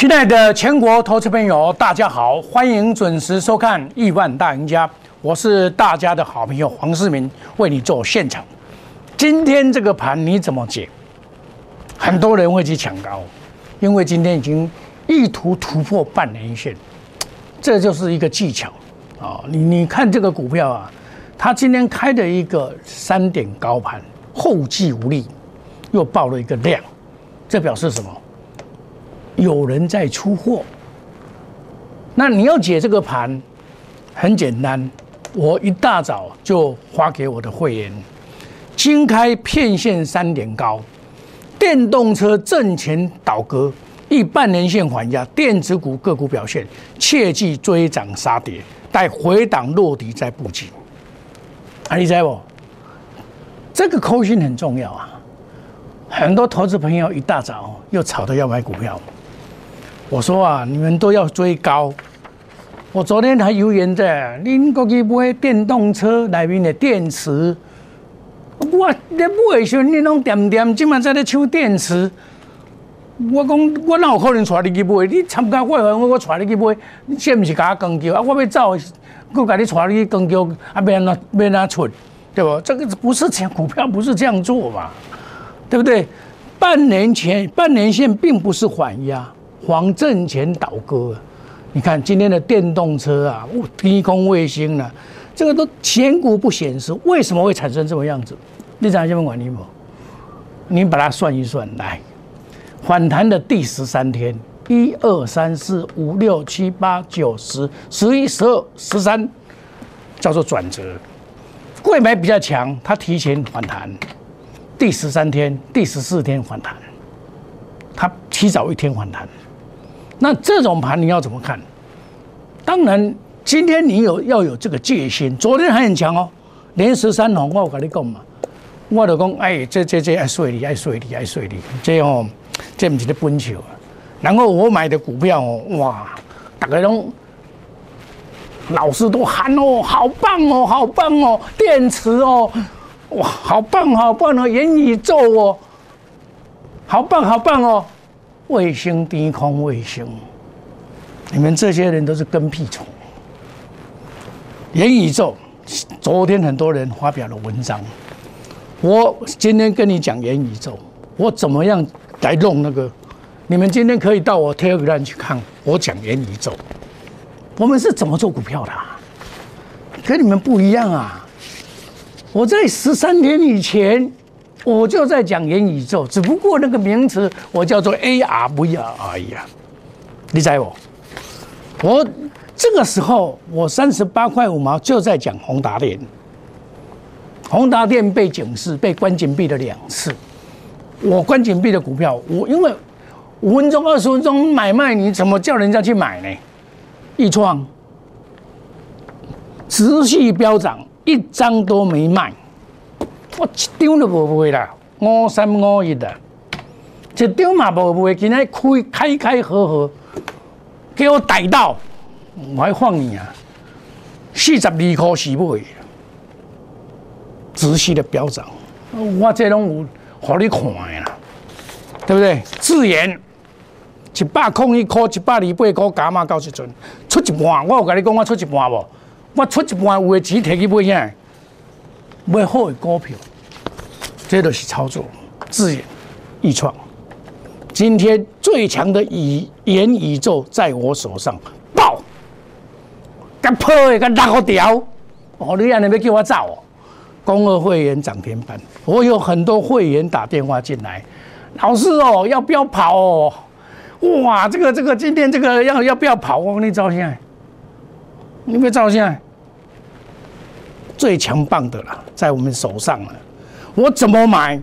亲爱的全国投资朋友，大家好，欢迎准时收看《亿万大赢家》，我是大家的好朋友黄世明，为你做现场。今天这个盘你怎么解？很多人会去抢高，因为今天已经意图突破半年线，这就是一个技巧啊！你你看这个股票啊，它今天开的一个三点高盘，后继无力，又爆了一个量，这表示什么？有人在出货，那你要解这个盘，很简单，我一大早就发给我的会员，新开片线三点高，电动车挣钱倒戈，一半年线还压，电子股个股表现，切忌追涨杀跌，待回档落底再布局。啊，你知不？这个扣心很重要啊，很多投资朋友一大早又吵着要买股票。我说啊，你们都要追高。我昨天还留言在，您过去买电动车里面的电池，我你买的时候你拢点点，今晚在咧抢电池。我讲我哪有可能带你去买？你参加会员，我我带你去买，你这不是甲我讲究啊？我要走，我甲你带你去讲究，啊，要安怎要安怎出，对不？这个不是这，股票不是这样做嘛，对不对？半年前，半年线并不是缓压。黄正前倒戈，你看今天的电动车啊，低空卫星呢，这个都前股不显示，为什么会产生这么样子？你讲下面管你不？你把它算一算，来反弹的第十三天，一二三四五六七八九十十一十二十三，叫做转折。贵买比较强，它提前反弹，第十三天、第十四天反弹，它提早一天反弹。那这种盘你要怎么看？当然，今天你有要有这个戒心。昨天还很强哦，连十三红，我跟你讲嘛，我就讲，哎，这这这爱睡你，爱睡你，爱睡你，这哦，这不是的本球啊。然后我买的股票哦，哇，大家拢老师都喊哦，好棒哦，好棒哦，电池哦，哇，好棒好棒哦，元宇宙哦，好棒好棒哦。卫星低空卫星，你们这些人都是跟屁虫。元宇宙，昨天很多人发表了文章，我今天跟你讲元宇宙，我怎么样来弄那个？你们今天可以到我 Telegram 去看，我讲元宇宙，我们是怎么做股票的？跟你们不一样啊！我在十三天以前。我就在讲元宇宙，只不过那个名词我叫做 AR VR 而已啊，你猜我？我这个时候我三十八块五毛就在讲宏达电，宏达电被警示被关紧闭了两次，我关紧闭的股票，我因为五分钟二十分钟买卖，你怎么叫人家去买呢？易创持续飙涨，一张都没卖。我一张都无卖啦，五三五一的，一张嘛无卖，今天开开开合合，给我逮到，我还放你啊！四十二块是买，仔细的飙涨，我这拢有好你看的啦，对不对？自然一百空一块，一百二八块加码到时阵出一半，我有跟你讲我出一半无？我出一半有的钱摕去买啥？买好的股票，这都是操作。自研、易创，今天最强的宇元宇宙在我手上爆，甲破的甲拉掉。哦，你安尼要叫我走？哦？公二会员涨停板，我有很多会员打电话进来，老师哦，要不要跑哦？哇，这个这个今天这个要要不要跑？我跟你照相，你别照相。最强棒的了，在我们手上了。我怎么买，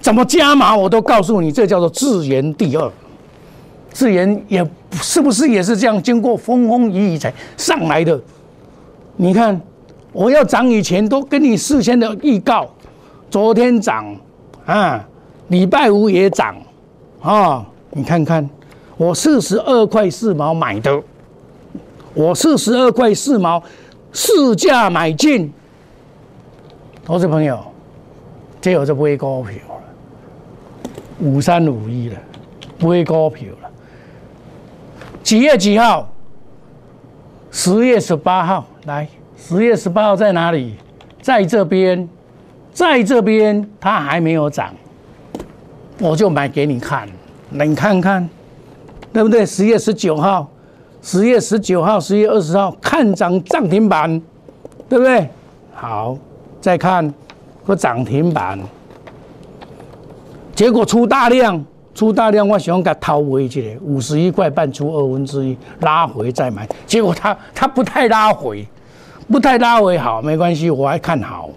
怎么加码，我都告诉你，这叫做自研第二。自研也是不是也是这样，经过风风雨雨才上来的？你看，我要涨以前都跟你事先的预告，昨天涨啊，礼拜五也涨啊。你看看，我四十二块四毛买的，我四十二块四毛市价买进。投资朋友，这有就买股票了，五三五一了，买股票了。几月几号？十月十八号。来，十月十八号在哪里？在这边，在这边，它还没有涨，我就买给你看，你看看，对不对？十月十九号，十月十九号，十月二十号看涨涨停板，对不对？好，再看个涨停板，结果出大量。出大量，我想给掏回去的，五十一块半出二分之一，拉回再买。结果它它不太拉回，不太拉回好，没关系，我还看好。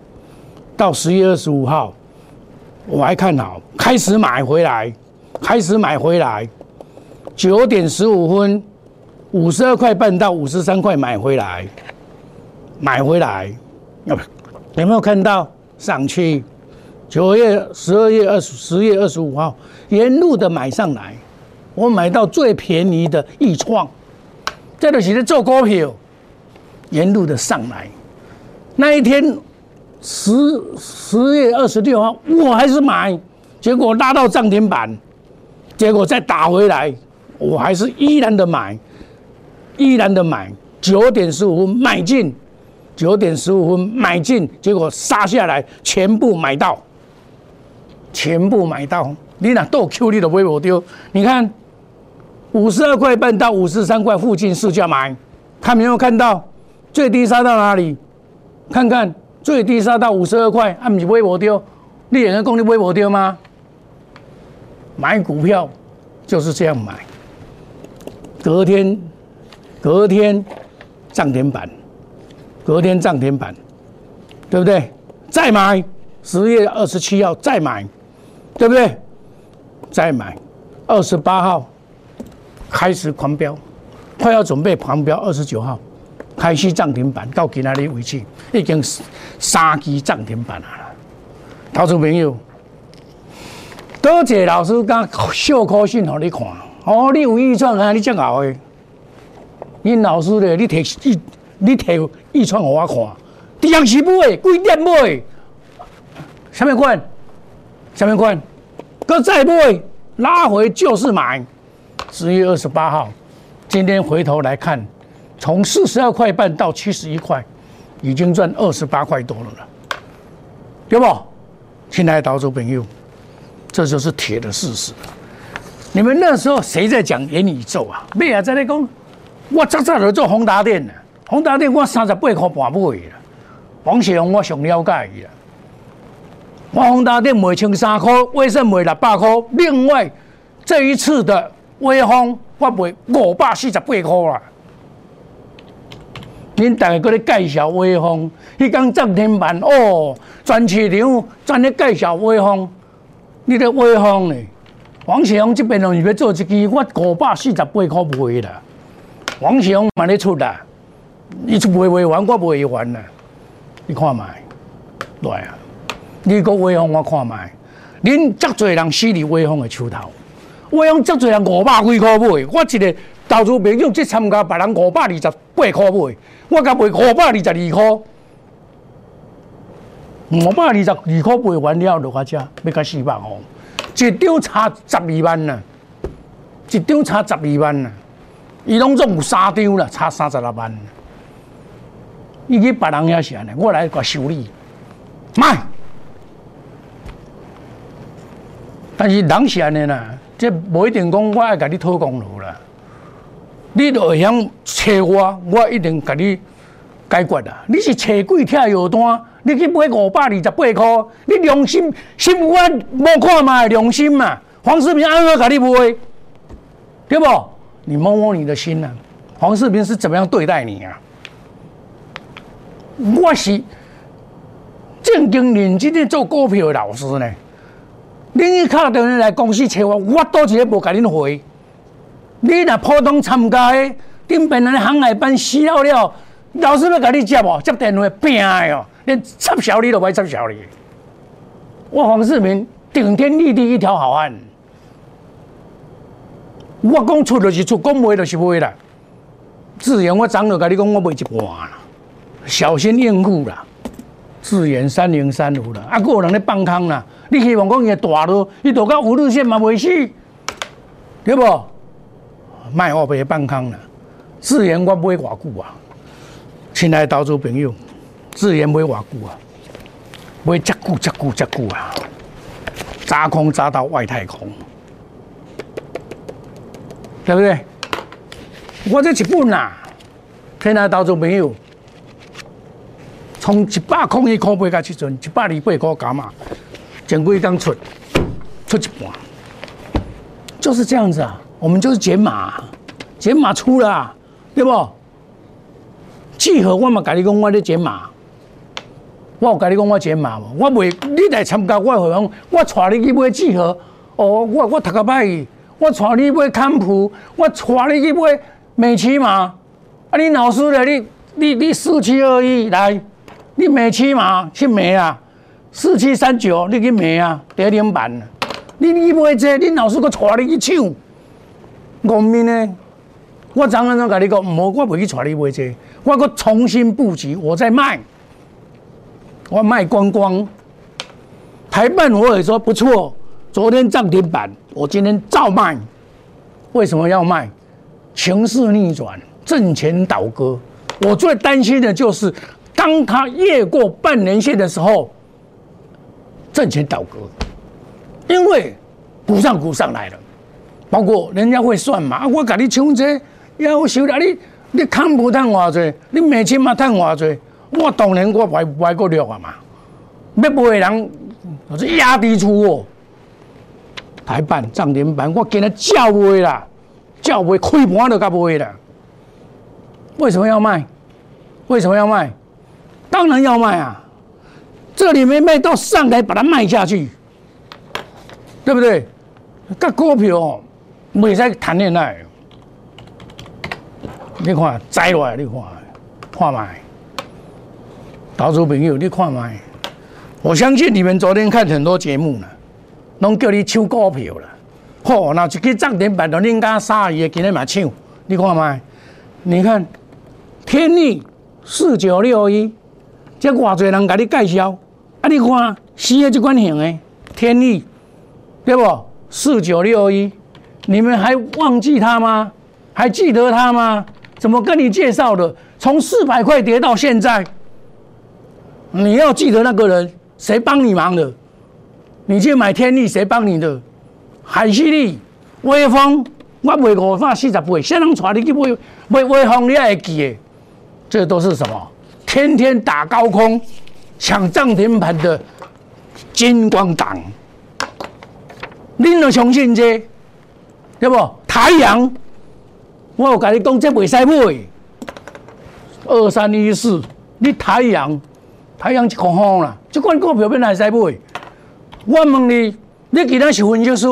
到十月二十五号，我还看好，开始买回来，开始买回来。九点十五分，五十二块半到五十三块买回来，买回来，有没有看到上去？九月、十二月二十、十月二十五号，沿路的买上来，我买到最便宜的易创，这个是做股票，沿路的上来，那一天十十月二十六号，我还是买，结果拉到涨停板，结果再打回来，我还是依然的买，依然的买，九点十五买进，九点十五分买进，结果杀下来，全部买到。全部买到，你那都 Q 你的微博丢，你看五十二块半到五十三块附近市价买，看没有看到最低杀到哪里？看看最低杀到五十二块，啊，不是微博丢，你也能讲你微博丢吗？买股票就是这样买，隔天隔天涨停板，隔天涨停板，对不对？再买十月二十七号再买。对不对？再买，二十八号开始狂飙，快要准备狂飙。二十九号开始涨停板，到今哪里为止？已经三支涨停板了。投资朋友，多谢老师讲小可信给你看。哦，你有预算啊？你这样的，你老师咧，你提一，你提预算给我看。点时买，几点买？什么款？什么款？搁再买，拉回就是买。十月二十八号，今天回头来看，从四十二块半到七十一块，已经赚二十八块多了了，对不？亲爱的岛主朋友，这就是铁的事实。你们那时候谁在讲元宇宙啊？咩啊在那讲？我早早就做宏达电了，宏达电我三十八块半买的。王雪红我上了解伊了。我宏达电卖千三块，威盛卖六百块。另外，这一次的威风我卖五百四十八块啦。恁大家搁咧介绍威风，迄讲涨停板哦，全市场全咧介绍威风。你咧威风呢？王世雄这边哦，要做一支，我五百四十八块卖啦。王世雄嘛咧出啦，伊出卖卖完，我卖完啦。你看卖，来啊！你个威风我看卖，恁遮侪人死伫威风的手头，威风遮侪人五百几块买，我一个投资朋友即参加别人五百二十八块买，我甲卖五百二十二块，五百二十二块卖完了落下遮，要甲四百五，一张差十二万呐，一张差十二万呐，伊拢总有三张啦，差三十六万，伊去别人遐是安尼，我来甲修理，卖。但是人是安尼啦，这无一定讲我爱甲你讨功劳啦。你都会晓找我，我一定甲你解决啦。你是找鬼拆药单，你去买五百二十八块，你良心心肝无看嘛？良心嘛？黄世平安怎甲你买？对不？你摸摸你的心呐。黄世平是怎么样对待你啊？我是正经认真的做股票的老师呢。恁敲电话来公司找我，我多一个无甲恁回。你若普通参加的顶边的航海班死了了，老师要甲你接无？接电话拼的哦，连插销你都歹插销你。我黄世明顶天立地一条好汉。我讲出就是出，讲卖就是卖啦。自然我昨就甲你讲，我卖一半啦，小心应付啦。自然三零三五啦，啊，个人咧放空啦。你希望讲伊大路，伊大到五日线嘛未死，对不？卖我别放空啦。自然我买偌久啊，亲爱的投资朋友，自然买偌久啊，买遮久遮久遮久啊，砸空砸到外太空，对不对？我这一本啊，亲爱的投资朋友，从一百空一块八到七阵，一百二八块加嘛，前几天出出一半，就是这样子啊。我们就是减码，减码出了，对不？契合我嘛，跟你讲，我咧减码。我有跟你讲，我减码无？我袂，你来参加我会员，我带你去买契合。哦，我我读个歹，我带你买康普，我带你去买美琪嘛。啊，你老师咧，你你你四七二一来，你美琪嘛去买啊？四七三九你去买啊？第零版，你你买这，你老师搁带你去抢。后面呢？我昨昏怎甲你讲？唔好，我袂去带你买这，我搁重新布局，我在卖，我卖光光。台办我也说不错，昨天涨停板，我今天照卖。为什么要卖？情势逆转，挣钱倒戈。我最担心的就是，当它越过半年线的时候，挣钱倒戈，因为股上股上来了。包括人家会算嘛，我甲你抢这，要收了你，你看不赚偌济，你每千嘛赚偌济，我当然我买买个了啊嘛，要买的人，我是压低出哦，台办涨停板，我今日叫卖啦，叫卖开盘都甲卖啦，为什么要卖？为什么要卖？当然要卖啊，这里没卖到上来把它卖下去，对不对？个股票。未使谈恋爱，你看摘落来，你看，看卖，投资朋友，你看卖。我相信你们昨天看很多节目了，拢叫你抢股票了。嚯，那一个涨停板都恁家杀伊，今日嘛抢，你看卖。你看天利四九六一，这偌侪人甲你介绍，啊，你看死的这款型的天利，对不？四九六一。你们还忘记他吗？还记得他吗？怎么跟你介绍的？从四百块跌到现在，你要记得那个人，谁帮你忙的？你去买天利，谁帮你的？海西利、威风，我卖五百四十倍，谁人带你去买买威风？你也会记的？这都是什么？天天打高空、抢涨停板的金光党，你能相信这？对不？太阳，我有跟你讲，这袂使买。二三一四，你太阳，太阳一块好啦，这款股票变来使买。我问你，你其他是分析师，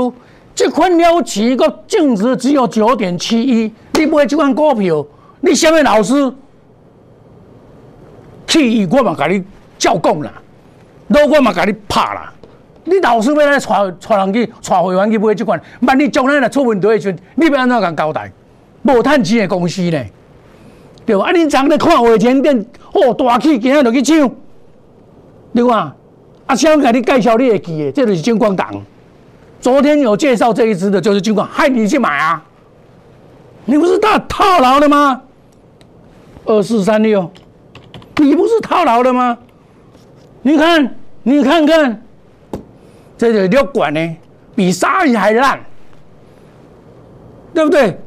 这款了期个净值只有九点七一，你买这款股票，你什么老师？去，我嘛甲你照讲啦，那我嘛甲你拍啦。你老师要来带带人去带会员去买这款，万一将来若出问题的时阵，你要安怎甲交代？无趁钱的公司呢？对吧？啊，你昨日看华前店，哦，大气，今日就去抢，对吧？啊，想甲你介绍你会记的，这就是金光党。昨天有介绍这一支的，就是金光，害你去买啊！你不是大套牢的吗？二四三六，你不是套牢的吗？你看，你看看。这个六管呢，比鲨鱼还烂，对不对？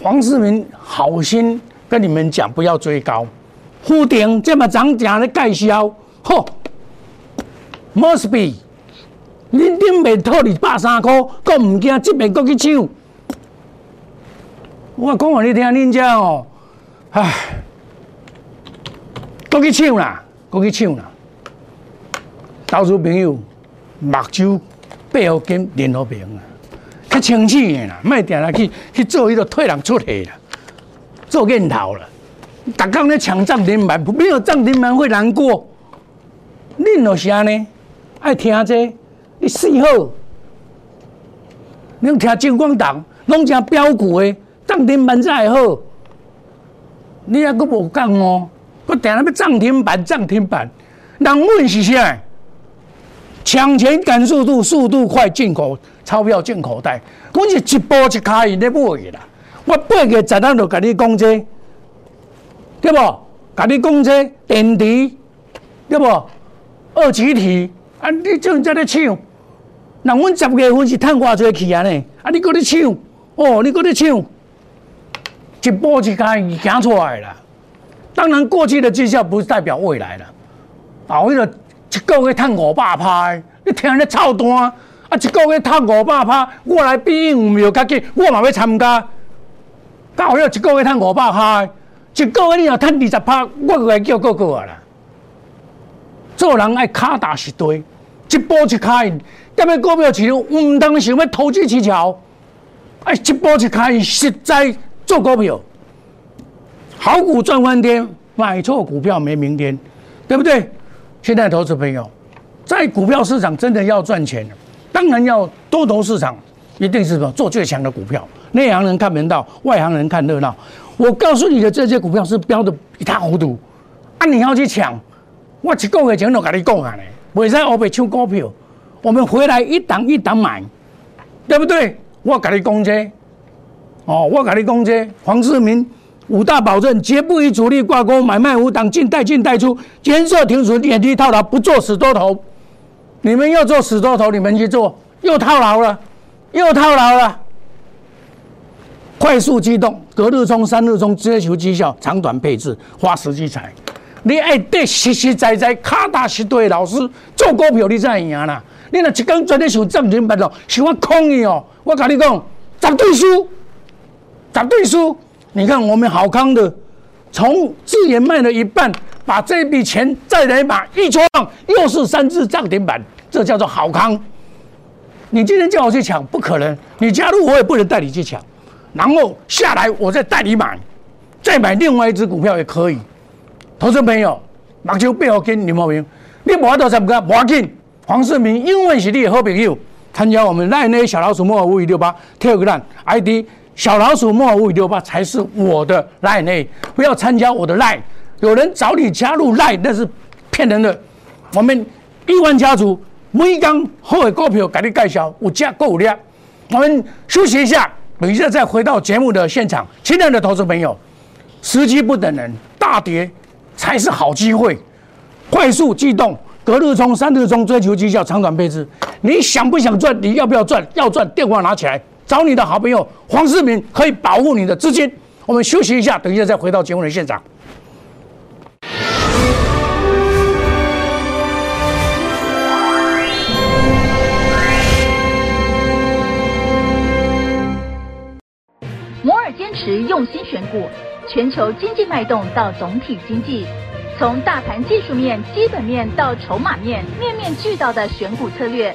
黄世明好心跟你们讲，不要追高。富鼎这么涨价的介绍，嚯，must be，你顶面套二百三块，搁唔惊这边搁去抢？我讲话你听，恁家哦，唉，都去抢啦，都去抢啦，投资朋友。目睭背后跟联合平啊，较清醒的啦，卖定来去去做迄个替人出气啦，做念头了。逐工咧抢涨停板，没有涨停板会难过。恁有啥呢？爱听这，你四号，你听金光党，拢正标股的涨停板才会好。你还佫无讲哦，我定那要涨停板，涨停板，人问是啥？抢钱赶速度，速度快，进口钞票进口袋，阮是一步一卡印咧买啦。我八月十日就甲你讲这，对不？甲你讲这电池，对不？二级体，啊，你正在咧抢，那阮十月份是趁偌济去啊呢？啊，你搁咧抢，哦，你搁咧抢，一步一开行出来啦。当然，过去的绩效不是代表未来了。啊，为了一个月赚五百拍，你听咧操蛋，啊，一个月赚五百拍，我来比有没有较紧？我嘛要参加。到了一个月赚五百拍，一个月你若赚二十拍，我就来叫哥哥啦。做人爱卡打实对，一步一开，踮咧股票市场，唔当想要投机取巧，哎，一步一开，实在做股票。好股赚翻天，买错股票没明天，对不对？现在投资朋友，在股票市场真的要赚钱，当然要多头市场，一定是什么做最强的股票。内行人看门道，外行人看热闹。我告诉你的这些股票是标的一塌糊涂，啊，你要去抢，我一个月前就跟你讲啊嘞，未使我被抢股票，我们回来一档一档买，对不对？我跟你讲这，哦，我跟你讲这，黄世明。五大保证，绝不与主力挂钩，买卖无档，进带进带出，监测停损，点滴套牢，不做死多头。你们要做死多头，你们去做，又套牢了，又套牢了。快速机动，隔日冲，三日冲，追求绩效，长短配置，花时机财。你爱对实实在在卡打实对老师做股票，你才会赢啦。你若一讲专咧想涨停板咯，想我空你哦，我跟你讲，绝对输，绝对输。你看，我们好康的，从资源卖了一半，把这笔钱再来买一创，又是三只涨停板，这叫做好康。你今天叫我去抢，不可能。你加入我也不能带你去抢，然后下来我再带你买，再买另外一只股票也可以。投资朋友，目睭背后跟你莫明，你无到怎么个？无紧，黄世明因为是你的好朋友，参加我们赖内小老鼠莫五五六八 Telegram ID。小老鼠莫五六八才是我的 line，，不要参加我的赖。有人找你加入赖，那是骗人的。我们亿万家族每刚好的股票给你介绍，有价够量。我们休息一下，等一下再回到节目的现场。亲爱的投资朋友，时机不等人，大跌才是好机会。快速机动，隔日冲，三日冲，追求绩效，长短配置。你想不想赚？你要不要赚？要赚，电话拿起来。找你的好朋友黄世明可以保护你的资金。我们休息一下，等一下再回到节目的现场。摩尔坚持用心选股，全球经济脉动到总体经济，从大盘技术面、基本面到筹码面，面面俱到的选股策略。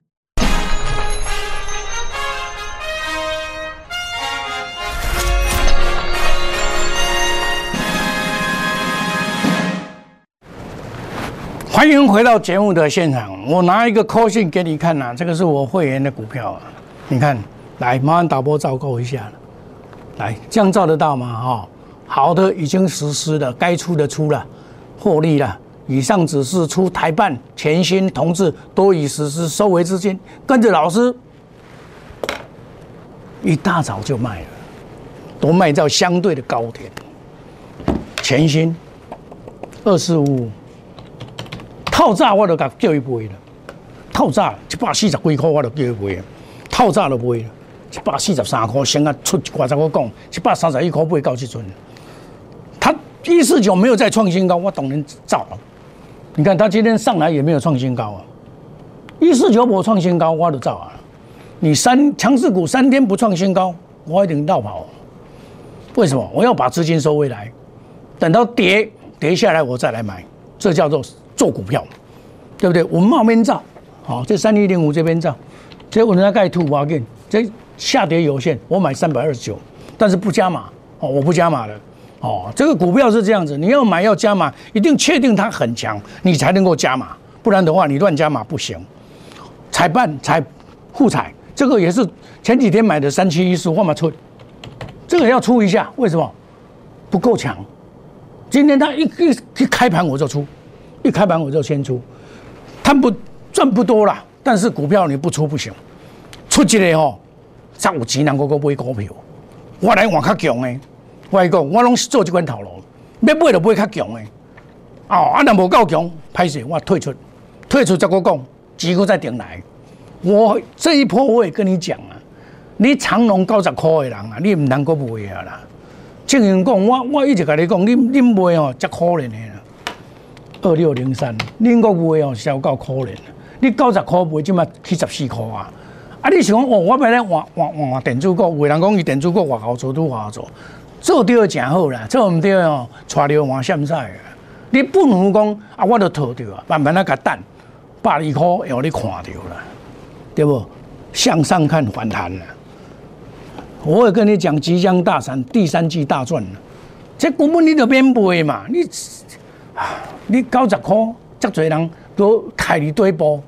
欢迎回到节目的现场。我拿一个扣信给你看呐，这个是我会员的股票啊。你看，来，麻烦导播照顾一下来，这样照得到吗？哈，好的，已经实施了，该出的出了，获利了。以上只是出台办、全新同志都已实施收回资金，跟着老师，一大早就卖了，都卖到相对的高点。全新二四五。套炸我都甲叫伊卖了，套炸一百四十几块我都叫伊卖了，套炸都卖了，一百四十三块，先啊出一寡十我讲，一百三十一块卖到即阵，他一四九没有再创新高，我当然造了。你看他今天上来也没有创新高啊，一四九没创新高，我都造啊。你三强势股三天不创新高，我一定绕跑。为什么？我要把资金收回来，等到跌跌下来我再来买。这叫做做股票，对不对？我们冒面照，好，这三一零五这边照，这我人家盖吐我给这下跌有限，我买三百二十九，但是不加码，哦，我不加码了，哦，这个股票是这样子，你要买要加码，一定确定它很强，你才能够加码，不然的话你乱加码不行。彩办彩互彩，这个也是前几天买的三七一四，我嘛出，这个要出一下，为什么？不够强。今天他一一一开盘我就出，一开盘我就先出，他不赚不多啦，但是股票你不出不行，出一个吼，才有钱人个个买股票，我来换较强的，我讲我拢是做这款套路，要买就买较强的，哦，啊，若无够强，歹势我退出，退出再个讲，机构再顶来，我这一波我也跟你讲啊，你长隆九十块的人啊，你唔能够买啊啦。正经讲，我我一直甲你讲，你恁卖哦，真可怜的。二六零三，恁个卖哦，销够可怜。你九十块卖，即嘛七十四块啊！啊，你想讲哦，我买咧换换换电子股，有人讲伊电子股外口做都外口做，做对诚好啦，做毋对哦，带着换现在。你不如讲啊，我都套着啊，慢慢啊甲等，百二块要你看着啦，对不？向上看反弹了。我会跟你讲，即将大涨，第三季大赚了。这股本你就免背嘛，你，啊你九十块，这多人都开你堆波，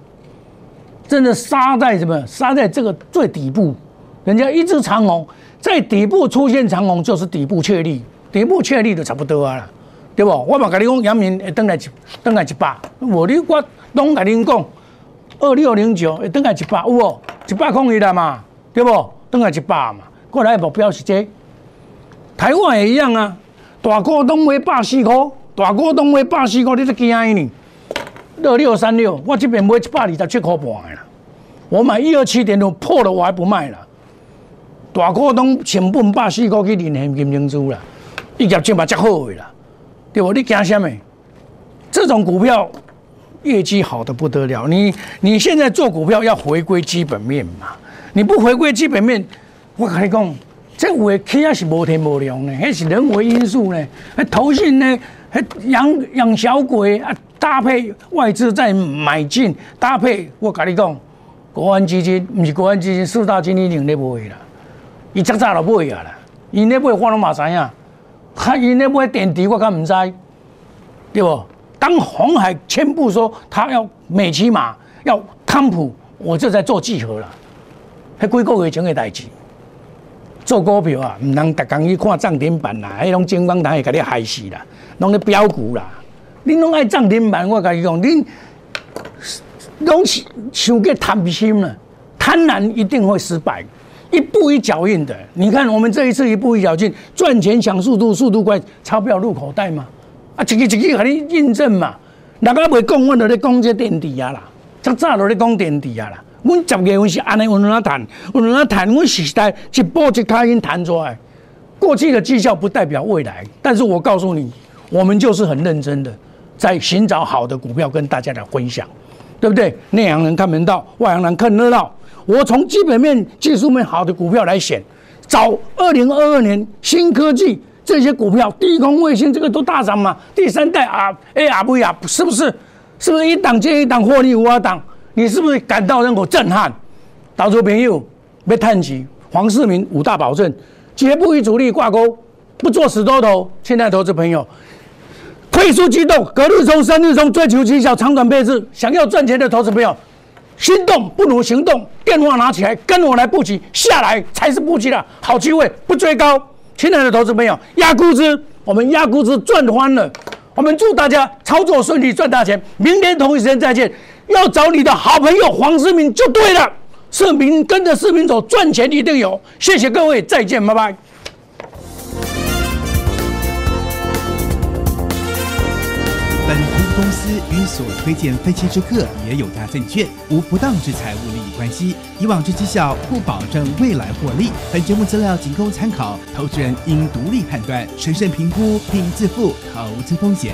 真的杀在什么？杀在这个最底部。人家一只长虹在底部出现长虹，就是底部确立，底部确立就差不多啊了，对不？我嘛跟你讲，阳明会登来一登来一百，我你我拢跟你讲，二六零九会登来一百，有无？一百空一了嘛，对不？登来一百嘛。过来目标是这，台湾也一样啊。大股东买百四块，大股东买百四块，你都惊伊呢？二六三六，我这边买一百二十七块半啦。我买一二七点六破了，我还不卖了。大股东成本百四块去领现金融资啦，一业绩嘛足好的啦，对不？你惊什么？这种股票业绩好的不得了。你你现在做股票要回归基本面嘛？你不回归基本面？我跟你讲，这有的企业是无天无量的，那是人为因素呢。那投信呢，还养养小鬼啊，搭配外资在买进，搭配我跟你讲，国安基金不是国安基金，四大经理人咧买啦，伊早早就买啊啦，伊咧买我拢嘛知影，他伊咧买电池我敢唔知，对不？当红海宣布说他要美骑马，要康普，我就在做集合了，迄几个月前的代志。做股票啊，唔能逐工去看涨停板啦，迄种金光台会甲你害死啦，拢咧标股啦。恁拢爱涨停板，我甲你讲，恁拢是想个贪心啦，贪婪一定会失败，一步一脚印的。你看我们这一次一步一脚印，赚钱抢速度，速度快，钞票入口袋嘛。啊，一个一个甲你印证嘛。人家袂讲，我就咧讲这电池啊啦，早早就咧讲电池啊啦。阮十月份是安尼，有哪谈？有哪谈？阮时代一步一卡音谈出来。过去的绩效不代表未来，但是我告诉你，我们就是很认真的在寻找好的股票跟大家来分享，对不对？内行人看门道，外行人看热闹。我从基本面、技术面好的股票来选，找二零二二年新科技这些股票，低空卫星这个都大涨嘛？第三代啊，ARV 啊，是不是？是不是一档接一档获利五二档？你是不是感到任何震撼？投资朋友别叹气，黄世明五大保证，绝不与主力挂钩，不做死多头。亲爱的投资朋友，快速机动，隔日冲，三日冲，追求绩效，长短配置。想要赚钱的投资朋友，心动不如行动，电话拿起来，跟我来布局，下来才是布局的好机会，不追高。亲爱的投资朋友，压估值，我们压估值赚翻了。我们祝大家操作顺利，赚大钱。明天同一时间再见。要找你的好朋友黄世明就对了，世明跟着世明走，赚钱一定有。谢谢各位，再见，拜拜。本投资公司与所推荐分期之客也有大证券无不当之财务利益关系，以往之绩效不保证未来获利。本节目资料仅供参考，投资人应独立判断、审慎评估并自负投资风险。